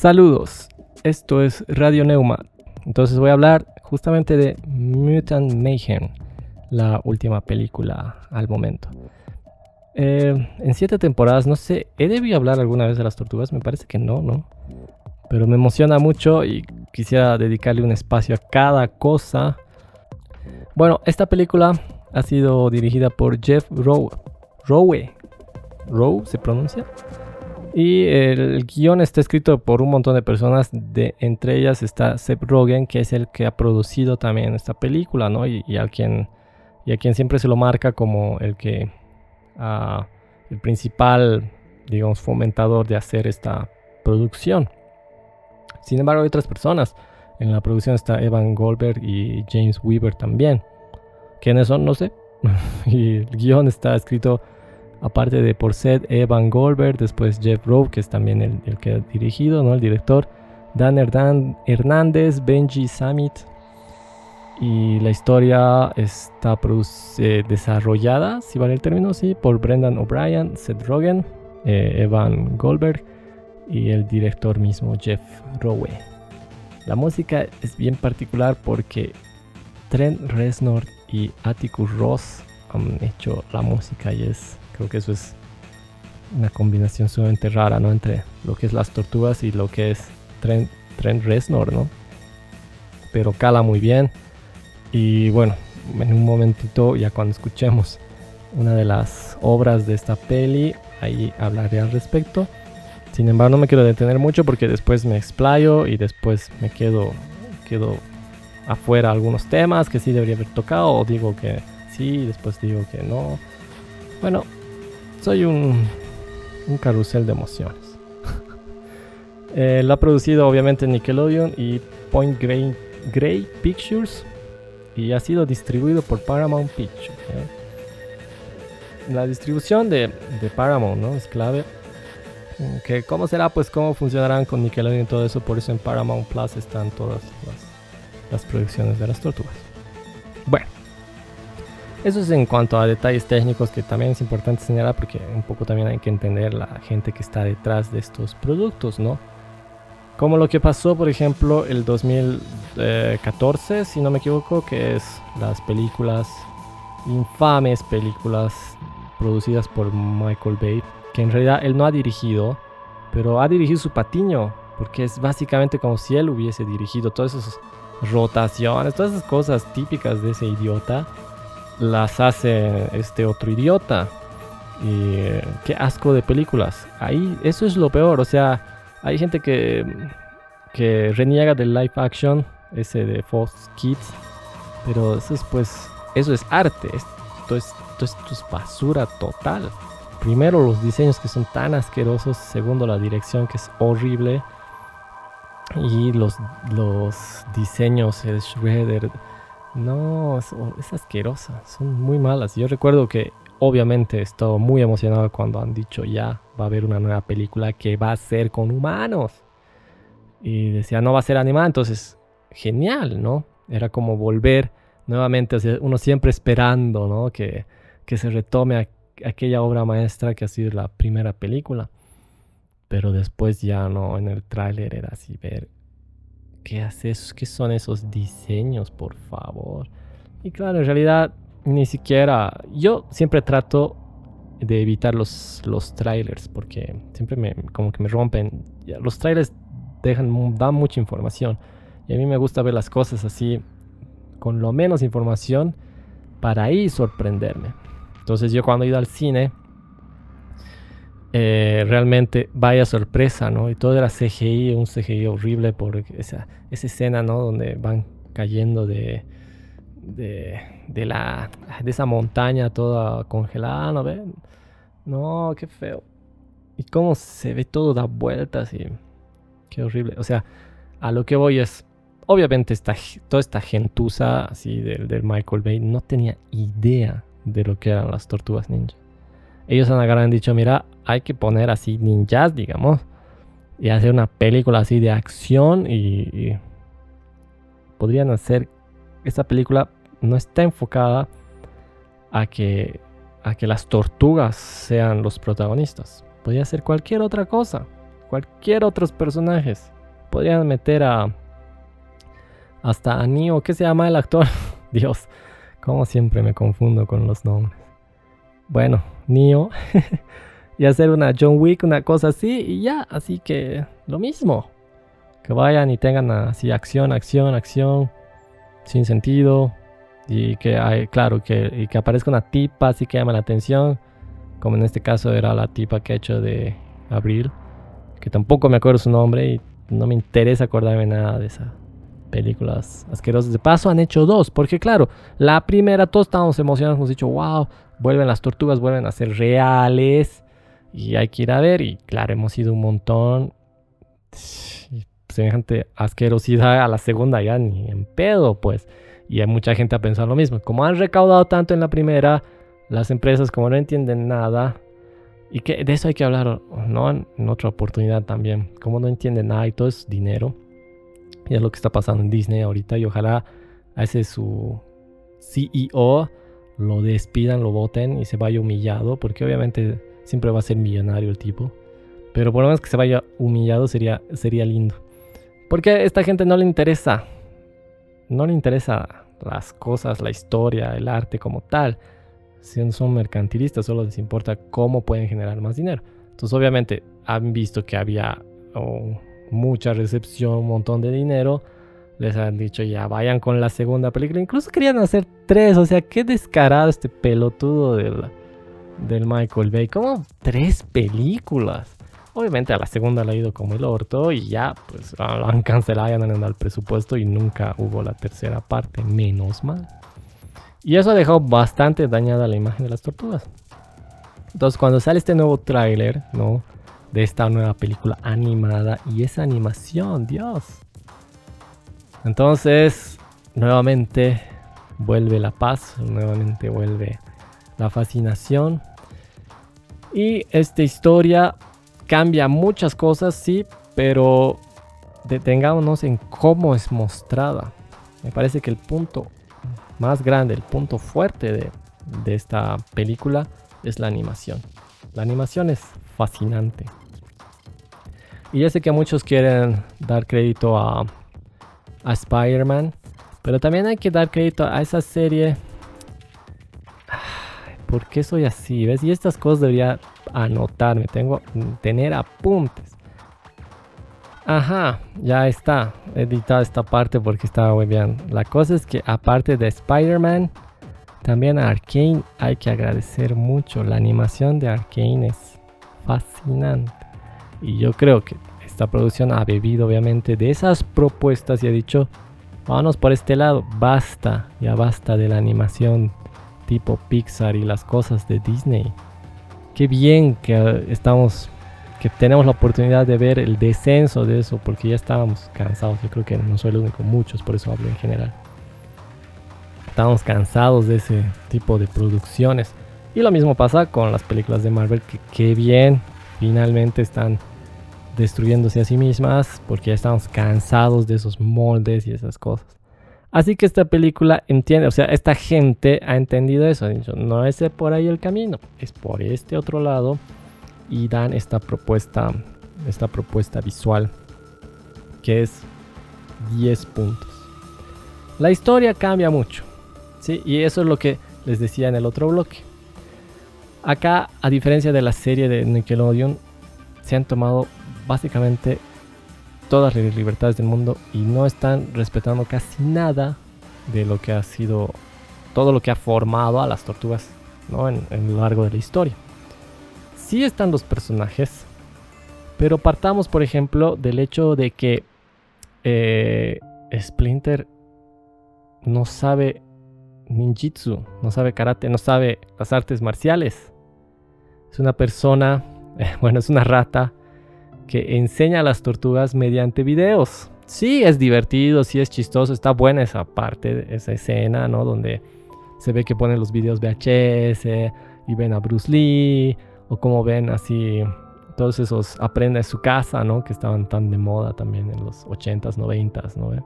Saludos, esto es Radio Neuma. Entonces voy a hablar justamente de Mutant Mayhem, la última película al momento. Eh, en siete temporadas, no sé, ¿he debido hablar alguna vez de las tortugas? Me parece que no, ¿no? Pero me emociona mucho y quisiera dedicarle un espacio a cada cosa. Bueno, esta película ha sido dirigida por Jeff Rowe. Rowe. ¿Rowe se pronuncia? Y el guion está escrito por un montón de personas, de, entre ellas está Seth Rogen, que es el que ha producido también esta película, ¿no? Y, a, quien, y a quien siempre se lo marca como el que, uh, el principal, digamos, fomentador de hacer esta producción. Sin embargo, hay otras personas. En la producción está Evan Goldberg y James Weaver también. ¿Quiénes son? No sé. y el guion está escrito aparte de por Seth Evan Goldberg, después Jeff Rowe, que es también el, que ha dirigido, ¿no? el director, Dan Hernández, Benji Samit. Y la historia está eh, desarrollada, si vale el término, sí, por Brendan O'Brien, Seth Rogen, eh, Evan Goldberg y el director mismo, Jeff Rowe. La música es bien particular porque Trent Reznor y Atticus Ross han hecho la música y es Creo que eso es una combinación sumamente rara, ¿no? Entre lo que es las tortugas y lo que es Trent, Reznor, ¿no? Pero cala muy bien. Y bueno, en un momentito, ya cuando escuchemos una de las obras de esta peli, ahí hablaré al respecto. Sin embargo, no me quiero detener mucho porque después me explayo y después me quedo, quedo afuera algunos temas que sí debería haber tocado o digo que sí, después digo que no. Bueno, soy un, un carrusel de emociones. eh, la ha producido obviamente Nickelodeon y Point Grey, Pictures y ha sido distribuido por Paramount Pictures. ¿eh? La distribución de, Paramount ¿no? es clave. Que cómo será, pues cómo funcionarán con Nickelodeon y todo eso. Por eso en Paramount Plus están todas las producciones de las tortugas. Bueno. Eso es en cuanto a detalles técnicos que también es importante señalar porque un poco también hay que entender la gente que está detrás de estos productos, ¿no? Como lo que pasó, por ejemplo, el 2014, si no me equivoco, que es las películas, infames películas producidas por Michael Bay, que en realidad él no ha dirigido, pero ha dirigido su patiño, porque es básicamente como si él hubiese dirigido todas esas rotaciones, todas esas cosas típicas de ese idiota las hace este otro idiota. Y qué asco de películas. Ahí, eso es lo peor. O sea, hay gente que, que reniega del live action, ese de Fox Kids. Pero eso es pues, eso es arte. Esto es, esto es basura total. Primero los diseños que son tan asquerosos. Segundo la dirección que es horrible. Y los, los diseños, el Shredder no, es, asquerosa, son muy malas. Yo recuerdo que obviamente estaba muy emocionado cuando han dicho ya va a haber una nueva película que va a ser con humanos. Y decía, no va a ser animada, entonces genial, ¿no? Era como volver nuevamente, uno siempre esperando, ¿no? Que, que se retome aquella obra maestra que ha sido la primera película. Pero después ya no, en el tráiler era así ver ¿qué haces? ¿Qué son esos diseños, por favor? Y claro, en realidad ni siquiera... Yo siempre trato de evitar los, los trailers porque siempre me, como que me rompen. Los trailers dejan, dan mucha información. Y a mí me gusta ver las cosas así, con lo menos información, para ahí sorprenderme. Entonces yo cuando he ido al cine, eh, realmente vaya sorpresa, ¿no? Y todo era CGI, un CGI horrible por esa, escena, ¿no? Donde van cayendo de, de, la, de esa montaña toda congelada, ¿no ven? No, qué feo. Y cómo se ve todo da vueltas y qué horrible. O sea, a lo que voy es, obviamente esta, toda esta gentuza así del, del Michael Bay no tenía idea de lo que eran las tortugas ninja ellos han agarrado dicho, mira, hay que poner así ninjas, digamos, y hacer una película así de acción y, podrían hacer, esta película no está enfocada a que, a que las tortugas sean los protagonistas. Podría ser cualquier otra cosa, cualquier otros personajes. Podrían meter a hasta a Neo, ¿qué se llama el actor? Dios, como siempre me confundo con los nombres. Bueno, Neo y hacer una John Wick, una cosa así y ya, así que lo mismo. Que vayan y tengan así acción, acción, acción sin sentido y que hay, claro, que, y que aparezca una tipa así que llama la atención, como en este caso era la tipa que ha hecho de Abril, que tampoco me acuerdo su nombre y no me interesa acordarme nada de esas películas asquerosas. De paso han hecho dos, porque claro, la primera todos estábamos emocionados, hemos dicho, wow, vuelven las tortugas, vuelven a ser reales y hay que ir a ver y claro, hemos ido un montón. Semejante asquerosidad a la segunda ya ni en pedo, pues. Y hay mucha gente a pensar lo mismo. Como han recaudado tanto en la primera, las empresas como no entienden nada, y que de eso hay que hablar, ¿no? En otra oportunidad también. Como no entienden nada y todo es dinero. Y es lo que está pasando en Disney ahorita. Y ojalá a ese su CEO lo despidan, lo voten y se vaya humillado. Porque obviamente siempre va a ser millonario el tipo. Pero por lo menos que se vaya humillado sería, sería lindo. Porque a esta gente no le interesa. No le interesa las cosas, la historia, el arte como tal. Si son mercantilistas, solo les importa cómo pueden generar más dinero. Entonces, obviamente, han visto que había oh, mucha recepción, un montón de dinero. Les han dicho ya vayan con la segunda película. Incluso querían hacer tres. O sea, qué descarado este pelotudo del, del Michael Bay. ¿Cómo tres películas? Obviamente a la segunda le ha ido como el orto y ya pues lo han cancelado, ya no han dado el presupuesto y nunca hubo la tercera parte, menos mal. Y eso ha dejado bastante dañada la imagen de las tortugas. Entonces cuando sale este nuevo tráiler, ¿no? De esta nueva película animada y esa animación, Dios. Entonces, nuevamente vuelve la paz, nuevamente vuelve la fascinación. Y esta historia cambia muchas cosas, sí, pero detengámonos en cómo es mostrada. Me parece que el punto más grande, el punto fuerte de, esta película es la animación. La animación es fascinante. Y ya sé que muchos quieren dar crédito a, a Spider-Man, pero también hay que dar crédito a esa serie. ¿Por qué soy así? ¿Ves? Y estas cosas debería anotarme, tengo tener apuntes. Ajá, ya está editada esta parte porque estaba muy bien. La cosa es que aparte de Spider-Man, también a Arkane hay que agradecer mucho. La animación de Arkane es fascinante. Y yo creo que esta producción ha bebido obviamente de esas propuestas y ha dicho, vámonos por este lado, basta, ya basta de la animación tipo Pixar y las cosas de Disney qué bien que estamos, que tenemos la oportunidad de ver el descenso de eso, porque ya estábamos cansados. Yo creo que no soy el único, muchos, por eso hablo en general. Estábamos cansados de ese tipo de producciones. Y lo mismo pasa con las películas de Marvel, que qué bien, finalmente están destruyéndose a sí mismas, porque ya estamos cansados de esos moldes y esas cosas. Así que esta película entiende, o sea, esta gente ha entendido eso. no es por ahí el camino, es por este otro lado. Y dan esta propuesta, esta propuesta visual que es 10 puntos. La historia cambia mucho, ¿sí? Y eso es lo que les decía en el otro bloque. Acá, a diferencia de la serie de Nickelodeon, se han tomado básicamente todas las libertades del mundo y no están respetando casi nada de lo que ha sido todo lo que ha formado a las tortugas ¿no? en, lo largo de la historia. Sí están los personajes, pero partamos por ejemplo del hecho de que eh, Splinter no sabe ninjitsu, no sabe karate, no sabe las artes marciales. Es una persona, bueno, es una rata que enseña a las tortugas mediante videos. Sí, es divertido, sí es chistoso, está buena esa parte, esa escena, ¿no? Donde se ve que ponen los videos VHS y ven a Bruce Lee, o como ven así todos esos aprende su casa, ¿no? Que estaban tan de moda también en los 80s, 90s, ¿no?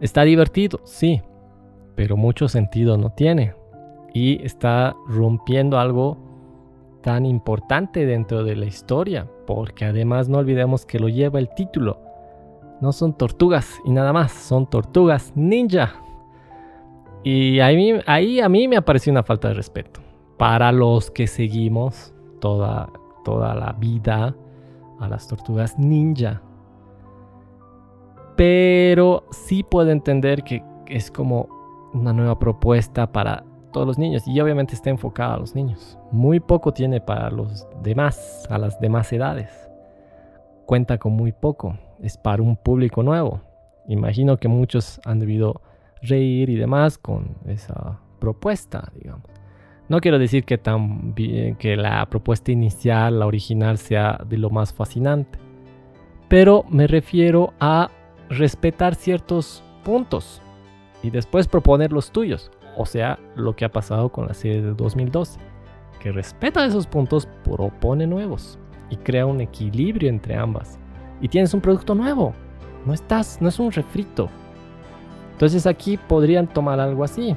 Está divertido, sí, pero mucho sentido no tiene. Y está rompiendo algo tan importante dentro de la historia, porque además no olvidemos que lo lleva el título. No son tortugas y nada más, son tortugas ninja. Y ahí, a mí me apareció una falta de respeto. Para los que seguimos toda, toda la vida a las tortugas ninja. Pero sí puedo entender que es como una nueva propuesta para todos los niños y obviamente está enfocada a los niños. Muy poco tiene para los demás, a las demás edades. Cuenta con muy poco, es para un público nuevo. Imagino que muchos han debido reír y demás con esa propuesta, digamos. No quiero decir que, que la propuesta inicial, la original, sea de lo más fascinante, pero me refiero a respetar ciertos puntos y después proponer los tuyos. O sea, lo que ha pasado con la serie de 2012, que respeta esos puntos, propone nuevos y crea un equilibrio entre ambas. Y tienes un producto nuevo. No estás, no es un refrito. Entonces aquí podrían tomar algo así.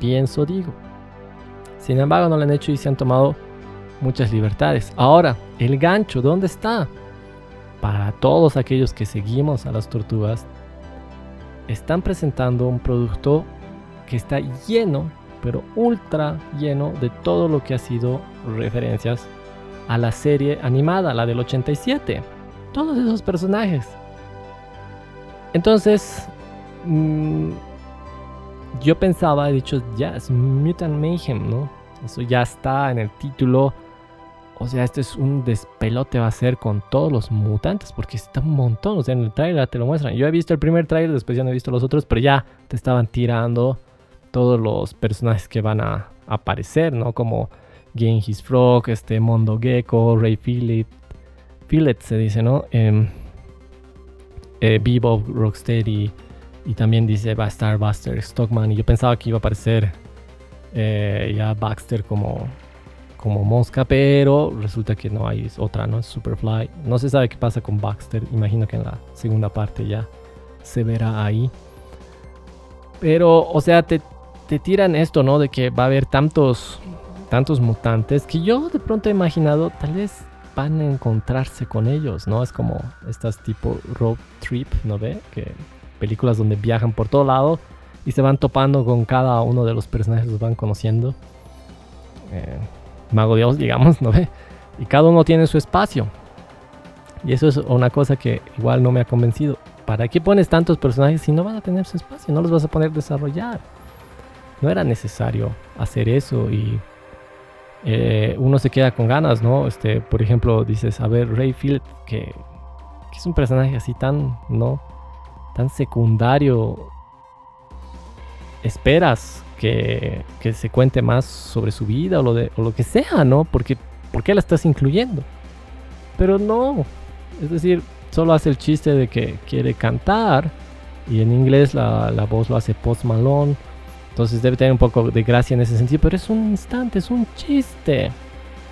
Pienso, digo. Sin embargo, no lo han hecho y se han tomado muchas libertades. Ahora, el gancho, ¿dónde está? Para todos aquellos que seguimos a las tortugas, están presentando un producto que está lleno, pero ultra lleno de todo lo que ha sido referencias a la serie animada, la del 87. Todos esos personajes. Entonces, mm, yo pensaba, he dicho, ya es Mutant Mayhem, ¿no? Eso ya está en el título o sea, este es un despelote va a ser con todos los mutantes, porque está un montón. O sea, en el trailer te lo muestran. Yo he visto el primer trailer, después ya no he visto los otros, pero ya te estaban tirando todos los personajes que van a aparecer, ¿no? Como Genghis Frog, este Mondo Gecko, Ray Philip, Philip se dice, ¿no? Eh, eh, Bebop, Rocksteady, y también dice va a estar Buster Stockman. Y yo pensaba que iba a aparecer eh, ya Baxter como como mosca, pero resulta que no hay otra, ¿no? Superfly. No se sabe qué pasa con Baxter. Imagino que en la segunda parte ya se verá ahí. Pero, o sea, te, te tiran esto, ¿no? De que va a haber tantos, tantos mutantes que yo de pronto he imaginado, tal vez van a encontrarse con ellos, ¿no? Es como estas tipo road trip, ¿no ve? Que películas donde viajan por todo lado y se van topando con cada uno de los personajes, los van conociendo. Eh, Mago Dios, digamos, ¿no ve? Y cada uno tiene su espacio. Y eso es una cosa que igual no me ha convencido. ¿Para qué pones tantos personajes si no van a tener su espacio? No los vas a poner a desarrollar. No era necesario hacer eso y eh, uno se queda con ganas, ¿no? Este, por ejemplo, dices, a ver, Rayfield, que, que es un personaje así tan, ¿no? Tan secundario. Esperas que, se cuente más sobre su vida o lo, de, lo que sea, ¿no? Porque, ¿Por qué la estás incluyendo? Pero no, es decir, solo hace el chiste de que quiere cantar y en inglés la, voz lo hace Post Malone. Entonces debe tener un poco de gracia en ese sentido, pero es un instante, es un chiste.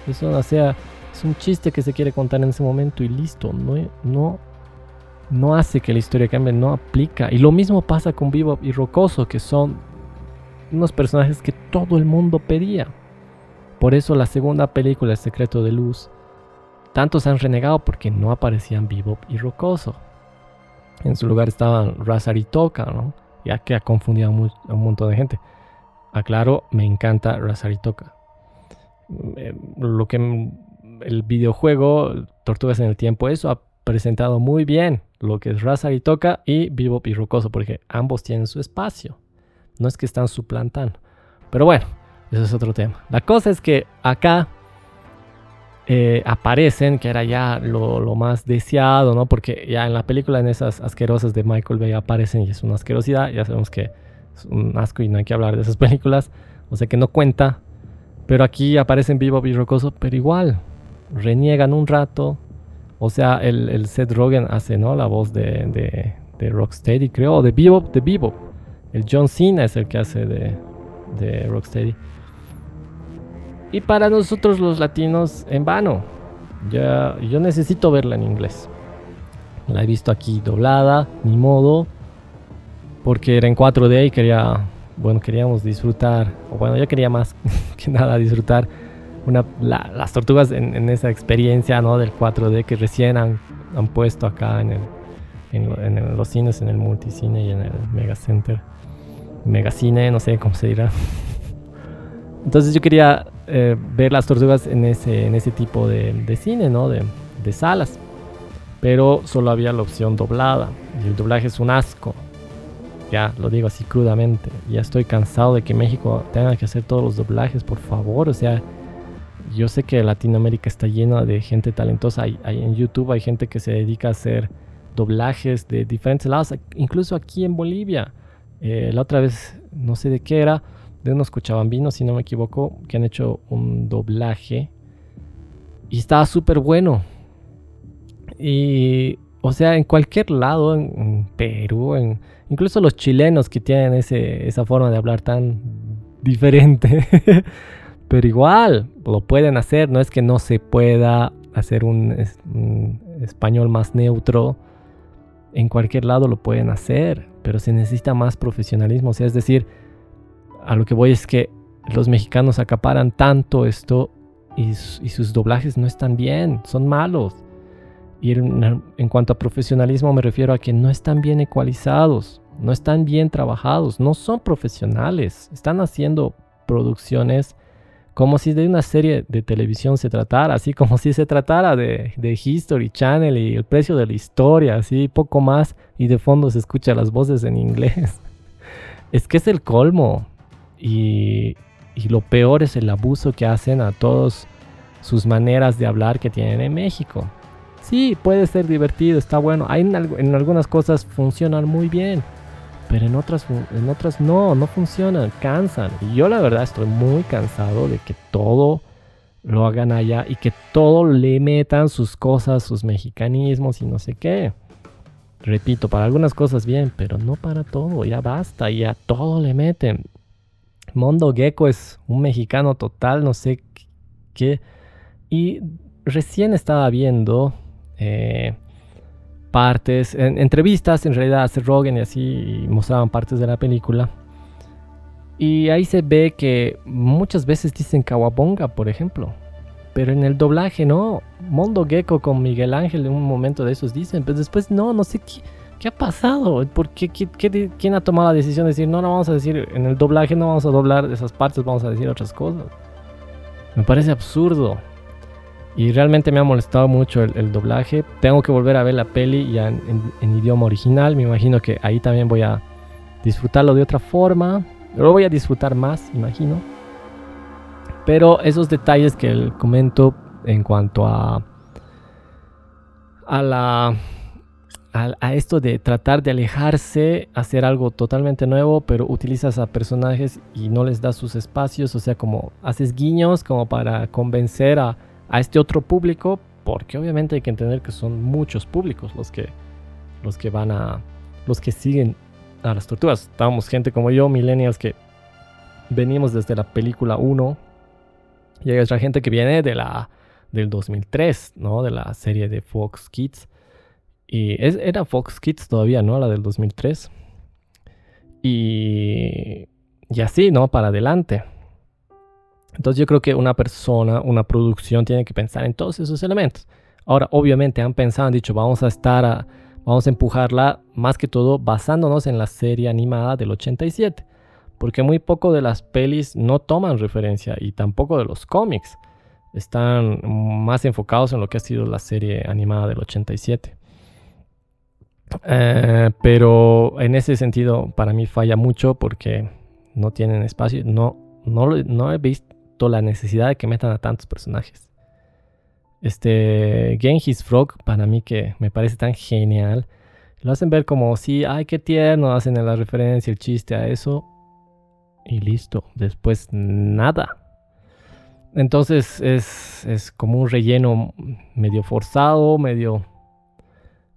Eso, o sea, es un chiste que se quiere contar en ese momento y listo. No, no, no hace que la historia cambie, no aplica. Y lo mismo pasa con Vivo y Rocoso, que son unos personajes que todo el mundo pedía. Por eso la segunda película, El secreto de luz, tantos han renegado porque no aparecían Bebop y Rocoso. En su lugar estaban Razar y Toka, ¿no? Ya que ha confundido a un montón de gente. Aclaro, me encanta Razar y Toka. Eh, lo que el videojuego Tortugas en el Tiempo, eso ha presentado muy bien lo que es Razar y Toka y porque ambos tienen su espacio. No es que están suplantando. Pero bueno, eso es otro tema. La cosa es que acá eh, aparecen, que era ya lo, más deseado, ¿no? Porque ya en la película, en esas asquerosas de Michael Bay aparecen y es una asquerosidad. Ya sabemos que es un asco y no hay que hablar de esas películas. O sea que no cuenta. Pero aquí aparecen vivo y rocoso, pero igual. Reniegan un rato. O sea, el, Seth Rogen hace, ¿no? La voz de, de, Rocksteady, creo. de Vivo, de Vivo. El John Cena es el que hace de, de Rocksteady. Y para nosotros los latinos, en vano. Ya, yo necesito verla en inglés. La he visto aquí doblada, ni modo. Porque era en 4D y quería, bueno, queríamos disfrutar. O bueno, yo quería más que nada disfrutar una, las tortugas en, esa experiencia ¿no? del 4D que recién han, han puesto acá en, el, en, los cines, en el multicine y en el megacenter. Megacine, no sé cómo se dirá. Entonces yo quería eh, ver las tortugas en ese, en ese tipo de, cine, ¿no? De, de salas. Pero solo había la opción doblada. Y el doblaje es un asco. Ya, lo digo así crudamente. Ya estoy cansado de que México tenga que hacer todos los doblajes, por favor. O sea, yo sé que Latinoamérica está llena de gente talentosa. Hay, en YouTube hay gente que se dedica a hacer doblajes de diferentes lados, incluso aquí en Bolivia. Eh, la otra vez, no sé de qué era, de unos cochabambinos, si no me equivoco, que han hecho un doblaje. Y estaba súper bueno. Y, o sea, en cualquier lado, en, Perú, en, incluso los chilenos que tienen ese, esa forma de hablar tan diferente. Pero igual, lo pueden hacer, no es que no se pueda hacer un, español más neutro. En cualquier lado lo pueden hacer, pero se necesita más profesionalismo. O sea, es decir, a lo que voy es que los mexicanos acaparan tanto esto y, sus doblajes no están bien, son malos. Y en, cuanto a profesionalismo me refiero a que no están bien ecualizados, no están bien trabajados, no son profesionales, están haciendo producciones como si de una serie de televisión se tratara, así como si se tratara de, History Channel y el precio de la historia, así poco más, y de fondo se escucha las voces en inglés. es que es el colmo. Y, lo peor es el abuso que hacen a todos sus maneras de hablar que tienen en México. Sí, puede ser divertido, está bueno. Hay en algunas cosas funcionan muy bien pero en otras, en otras no, no funcionan, cansan. Y yo la verdad estoy muy cansado de que todo lo hagan allá y que todo le metan sus cosas, sus mexicanismos y no sé qué. Repito, para algunas cosas bien, pero no para todo, ya basta, ya todo le meten. Mondo Gecko es un mexicano total, no sé qué. Y recién estaba viendo eh, partes, en, entrevistas en realidad hace Rogan y así mostraban partes de la película. Y ahí se ve que muchas veces dicen Kawabonga, por ejemplo. Pero en el doblaje no. Mondo Gecko con Miguel Ángel en un momento de esos dicen. Pero después no, no sé qué, qué ha pasado. ¿Por qué, quién ha tomado la decisión de decir no, no vamos a decir en el doblaje, no vamos a doblar esas partes, vamos a decir otras cosas? Me parece absurdo. Y realmente me ha molestado mucho el, doblaje. Tengo que volver a ver la peli ya en, idioma original. Me imagino que ahí también voy a disfrutarlo de otra forma. Lo voy a disfrutar más, imagino. Pero esos detalles que comento en cuanto a, a la a, esto de tratar de alejarse, hacer algo totalmente nuevo, pero utilizas a personajes y no les das sus espacios, o sea, como haces guiños como para convencer a, este otro público, porque obviamente hay que entender que son muchos públicos los que, los que van a, los que siguen a las tortugas. Estamos gente como yo, millennials, que venimos desde la película 1 y hay otra gente que viene de la del 2003, ¿no? De la serie de Fox Kids. Y era Fox Kids todavía, ¿no? La del 2003. Y, y así, ¿no? Para adelante. Entonces yo creo que una persona, una producción tiene que pensar en todos esos elementos. Ahora, obviamente han pensado, han dicho, vamos a estar, a, vamos a empujarla más que todo basándonos en la serie animada del 87. Porque muy poco de las pelis no toman referencia y tampoco de los cómics. Están más enfocados en lo que ha sido la serie animada del 87. Eh, pero en ese sentido para mí falla mucho porque no tienen espacio. No, no, no he visto la necesidad de que metan a tantos personajes. Este Genghis Frog, para mí que me parece tan genial, lo hacen ver como si, ay, qué tierno, hacen la referencia, el chiste a eso, y listo. Después nada. Entonces es, es como un relleno medio forzado, medio...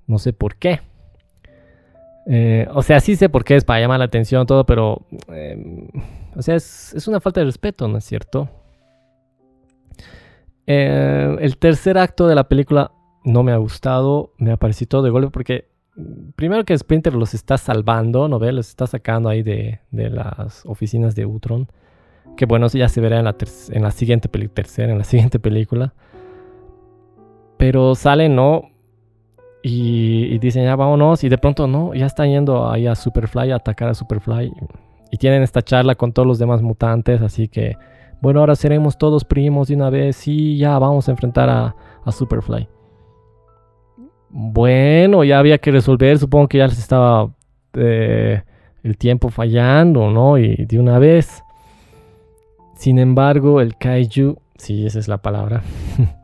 No sé por qué. Eh, o sea, sí sé por qué es para llamar la atención todo, pero... Em, o sea, es, una falta de respeto, ¿no es cierto? Eh, el tercer acto de la película no me ha gustado, me ha parecido de golpe porque mm, primero que Sprinter los está salvando, ¿no ve? Los está sacando ahí de, las oficinas de Utron. Que bueno, eso ya se verá en la, en la siguiente tercera, en la siguiente película. Pero sale, ¿no? Y, dicen, ya vámonos. Y de pronto, no, ya están yendo ahí a Superfly a atacar a Superfly. Y tienen esta charla con todos los demás mutantes. Así que, bueno, ahora seremos todos primos de una vez. Y ya vamos a enfrentar a, Superfly. Bueno, ya había que resolver. Supongo que ya les estaba eh, el tiempo fallando, ¿no? Y de una vez. Sin embargo, el Kaiju, sí, esa es la palabra.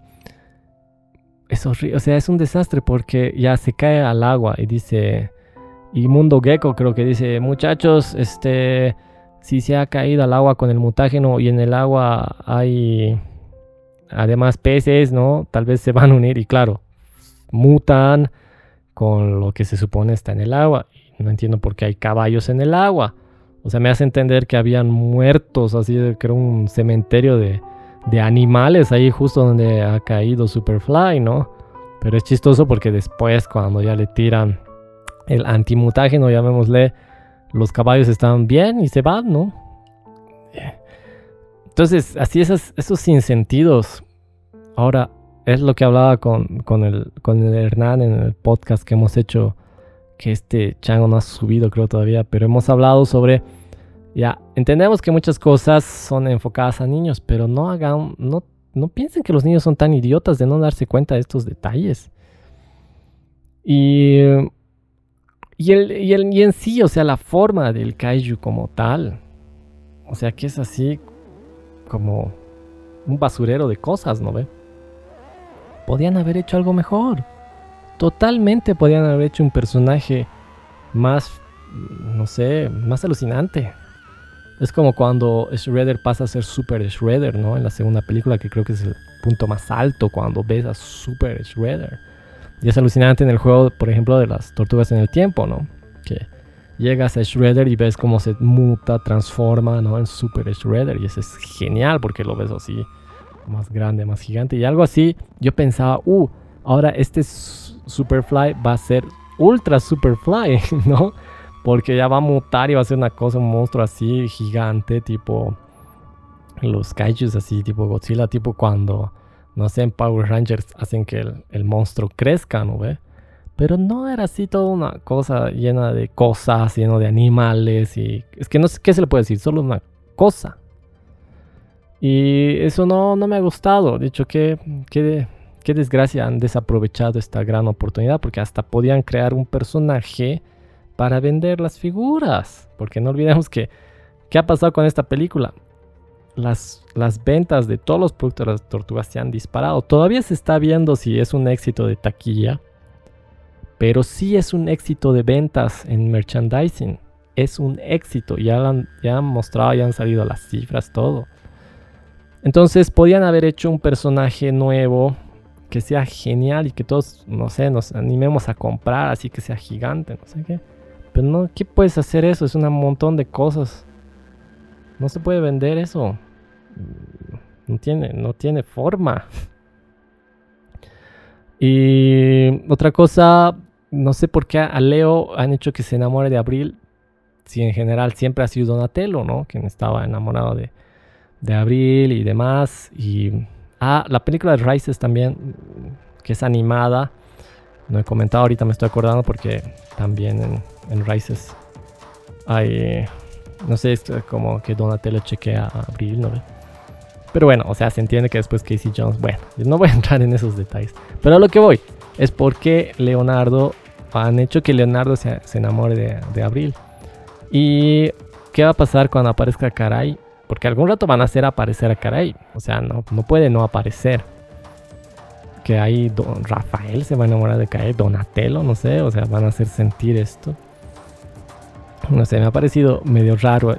o sea, es un desastre porque ya se cae al agua y dice, y Mundo Gecko creo que dice, muchachos, este, si se ha caído al agua con el mutágeno y en el agua hay además peces, ¿no? Tal vez se van a unir y claro, mutan con lo que se supone está en el agua. No entiendo por qué hay caballos en el agua. O sea, me hace entender que habían muertos, así de que era un cementerio de, de animales ahí justo donde ha caído Superfly, ¿no? Pero es chistoso porque después cuando ya le tiran el antimutágeno, llamémosle, los caballos están bien y se van, ¿no? Entonces, así esos, esos sinsentidos. Ahora, es lo que hablaba con, con, el, con el Hernán en el podcast que hemos hecho, que este chango no ha subido creo todavía, pero hemos hablado sobre ya, entendemos que muchas cosas son enfocadas a niños, pero no hagan, no, no piensen que los niños son tan idiotas de no darse cuenta de estos detalles. Y, y, el, y, el, y en sí, o sea, la forma del kaiju como tal, o sea, que es así como un basurero de cosas, ¿no ve? Podían haber hecho algo mejor. Totalmente podían haber hecho un personaje más, no sé, más alucinante. Es como cuando Shredder pasa a ser Super Shredder, ¿no? En la segunda película, que creo que es el punto más alto cuando ves a Super Shredder. Y es alucinante en el juego, por ejemplo, de las tortugas en el tiempo, ¿no? Que llegas a Shredder y ves cómo se muta, transforma, ¿no? En Super Shredder. Y eso es genial porque lo ves así, más grande, más gigante. Y algo así, yo pensaba, uh, ahora este Superfly va a ser Ultra Superfly, ¿no? Porque ya va a mutar y va a ser una cosa, un monstruo así gigante, tipo los kaijus así, tipo Godzilla, tipo cuando, no sé, en Power Rangers hacen que el, monstruo crezca, ¿no ve? Pero no era así toda una cosa llena de cosas, lleno de animales y... Es que no sé qué se le puede decir, solo una cosa. Y eso no, no me ha gustado. De hecho, qué, qué, qué desgracia han desaprovechado esta gran oportunidad porque hasta podían crear un personaje para vender las figuras. Porque no olvidemos que, ¿qué ha pasado con esta película? Las, las ventas de todos los productos de las tortugas se han disparado. Todavía se está viendo si es un éxito de taquilla, pero sí es un éxito de ventas en merchandising. Es un éxito, ya, han, ya han mostrado, ya han salido las cifras, todo. Entonces podían haber hecho un personaje nuevo que sea genial y que todos, no sé, nos animemos a comprar, así que sea gigante, no sé qué. Pero no, ¿qué puedes hacer eso? Es un montón de cosas. No se puede vender eso. No tiene, no tiene forma. Y otra cosa, no sé por qué a Leo han hecho que se enamore de Abril. Si en general siempre ha sido Donatello, ¿no? Quien estaba enamorado de, de Abril y demás. Y. Ah, la película de Rises también, que es animada. No he comentado, ahorita me estoy acordando porque también en, en Rises hay, no sé, es como que Donatello chequea a Abril, ¿no? Pero bueno, o sea, se entiende que después Casey Jones, bueno, no voy a entrar en esos detalles. Pero a lo que voy es porque Leonardo, han hecho que Leonardo se, se enamore de, de, Abril. ¿Y qué va a pasar cuando aparezca Caray? Porque algún rato van a hacer aparecer a Caray. O sea, no, no puede no aparecer que ahí Don Rafael se va a enamorar de caer, Donatello, no sé, o sea, van a hacer sentir esto. No sé, me ha parecido medio raro, eh,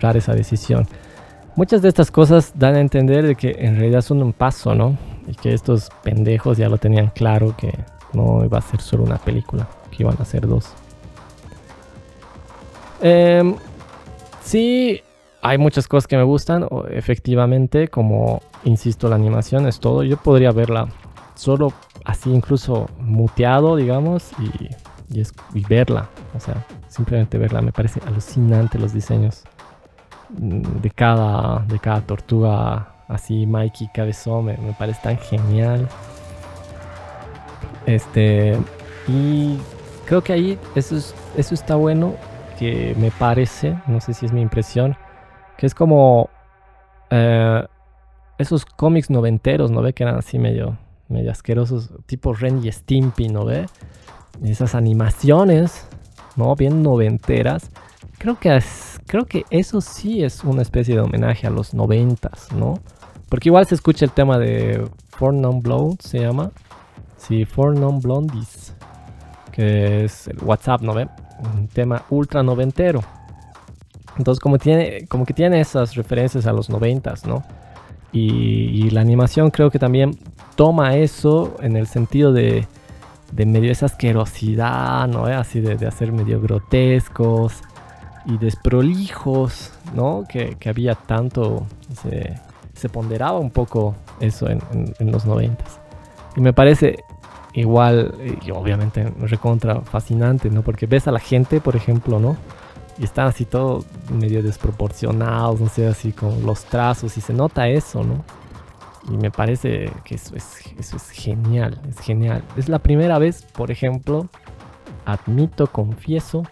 rara esa decisión. Muchas de estas cosas dan a entender de que en realidad son un paso, ¿no? Y que estos pendejos ya lo tenían claro que no iba a ser solo una película, que iban a ser dos. Eh, sí, hay muchas cosas que me gustan, efectivamente, como insisto, la animación es todo. Yo podría verla solo así, incluso muteado, digamos, y, y, verla. O sea, simplemente verla. Me parece alucinante los diseños. de cada, de cada tortuga así Mikey Cabezón me, me, parece tan genial este y creo que ahí eso, eso está bueno que me parece no sé si es mi impresión que es como eh, esos cómics noventeros no ve que eran así medio medio asquerosos tipo Ren y Stimpy no ve esas animaciones no bien noventeras creo que creo que eso sí es una especie de homenaje a los noventas, ¿no? Porque igual se escucha el tema de Four Non Blondes, se llama. Sí, Four Non Blondies. Que es el WhatsApp, ¿no ve? Un tema ultra noventero. Entonces, como, tiene, como que tiene esas referencias a los noventas, ¿no? Y, la animación creo que también toma eso en el sentido de, de medio esa asquerosidad, ¿no? Así de, de hacer medio grotescos y desprolijos, ¿no? Que, había tanto, se, ponderaba un poco eso en, los noventas. Y me parece igual, y obviamente recontra fascinante, ¿no? Porque ves a la gente, por ejemplo, ¿no? Y están así todo medio desproporcionados, no sé, así con los trazos, y se nota eso, ¿no? Y me parece que eso es, eso es genial, es genial. Es la primera vez, por ejemplo, admito, confieso,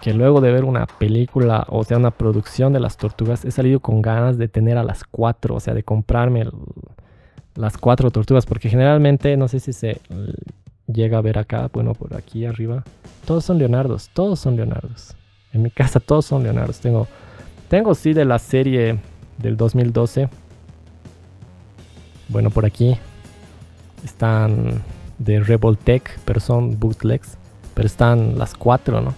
que luego de ver una película, o sea, una producción de las tortugas, he salido con ganas de tener a las cuatro, o sea, de comprarme las cuatro tortugas, porque generalmente, no sé si se llega a ver acá, bueno, por aquí arriba, todos son Leonardos, todos son Leonardos. En mi casa todos son Leonardos. Tengo, tengo sí de la serie del 2012. Bueno, por aquí están de Rebel Tech, pero son bootlegs, pero están las cuatro, ¿no?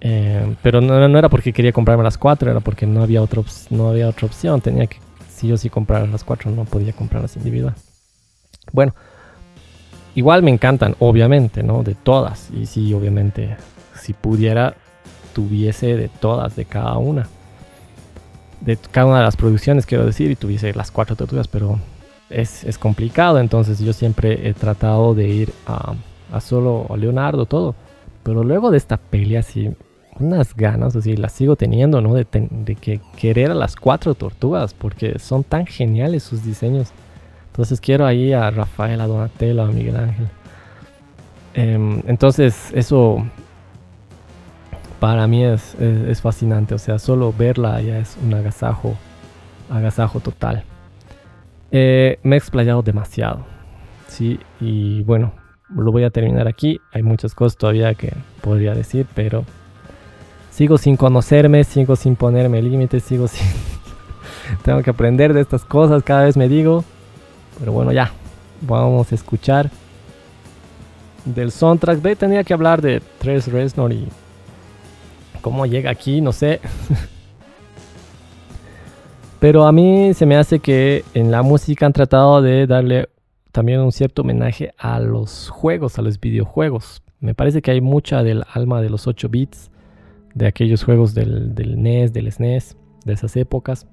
Eh, pero no, era porque quería comprarme las cuatro, era porque no había, otra no había otra opción. Tenía que, si yo sí comprar las cuatro, no podía comprarlas individual. Bueno, igual me encantan, obviamente, ¿no? De todas. Y sí, obviamente, si pudiera, tuviese de todas, de cada una. De cada una de las producciones, quiero decir, y tuviese las cuatro tortugas, pero es, es complicado. Entonces yo siempre he tratado de ir a, a solo a Leonardo, todo. Pero luego de esta pelea, sí unas ganas, así las sigo teniendo, ¿no? De, que querer a las cuatro tortugas, porque son tan geniales sus diseños. Entonces quiero ahí a Rafael, a Donatello, a Miguel Ángel. Em, entonces eso para mí es, es, fascinante, o sea, solo verla ya es un agasajo, agasajo total. Eh, me he explayado demasiado, sí, y bueno, lo voy a terminar aquí. Hay muchas cosas todavía que podría decir, pero sigo sin conocerme, sigo sin ponerme límites, sigo sin... Tengo que aprender de estas cosas, cada vez me digo. Pero bueno, ya. Vamos a escuchar del soundtrack. De tenía que hablar de Tres Reznor y cómo llega aquí, no sé. Pero a mí se me hace que en la música han tratado de darle también un cierto homenaje a los juegos, a los videojuegos. Me parece que hay mucha del alma de los 8 bits de aquellos juegos del, NES, del SNES, de esas épocas.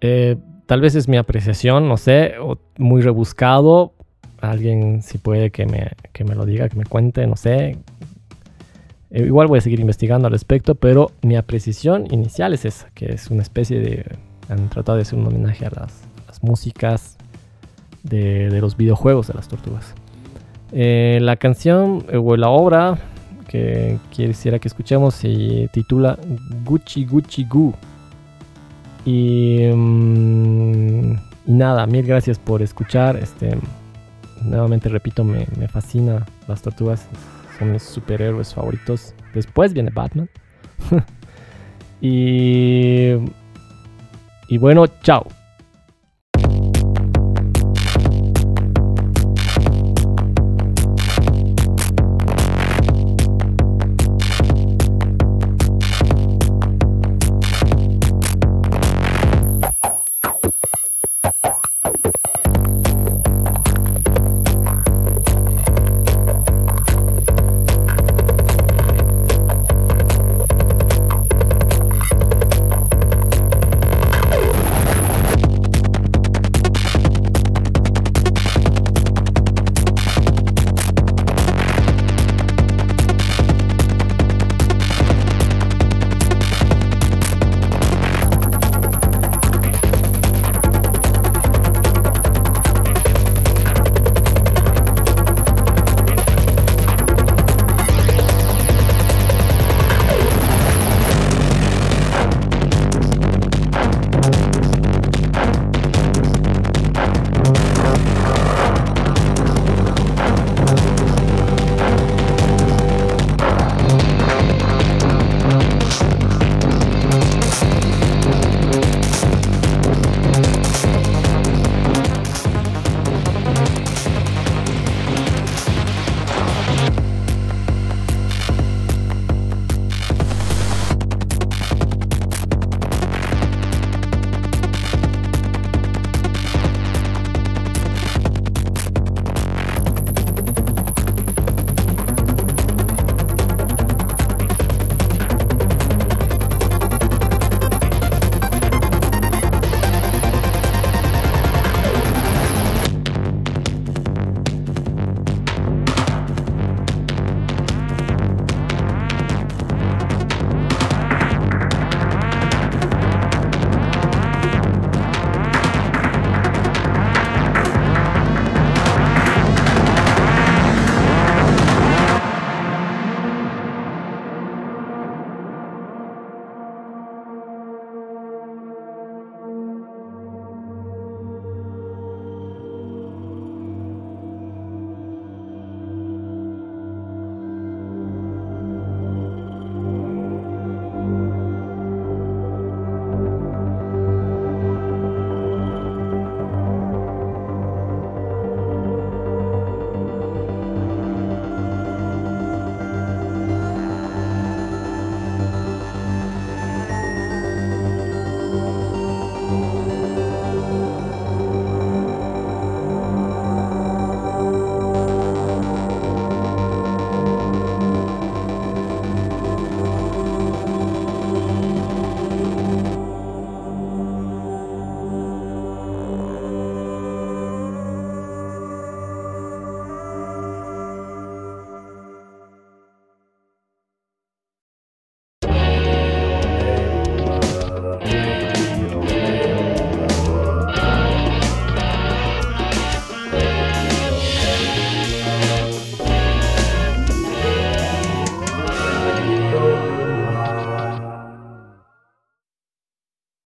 Eh, tal vez es mi apreciación, no sé, muy rebuscado. Alguien si puede que me, me lo diga, que me cuente, no sé. Eh, igual voy a seguir investigando al respecto, pero mi apreciación inicial es esa, que es una especie de... Han tratado de hacer un homenaje a las, músicas de, los videojuegos de las tortugas. Eh, la canción o la obra que quisiera que escuchemos se titula Gucci Gucci Gu. Y, mm, y nada, mil gracias por escuchar. Este, nuevamente repito, me, me fascina las tortugas. Son mis superhéroes favoritos. Después viene Batman. y, y bueno, chao.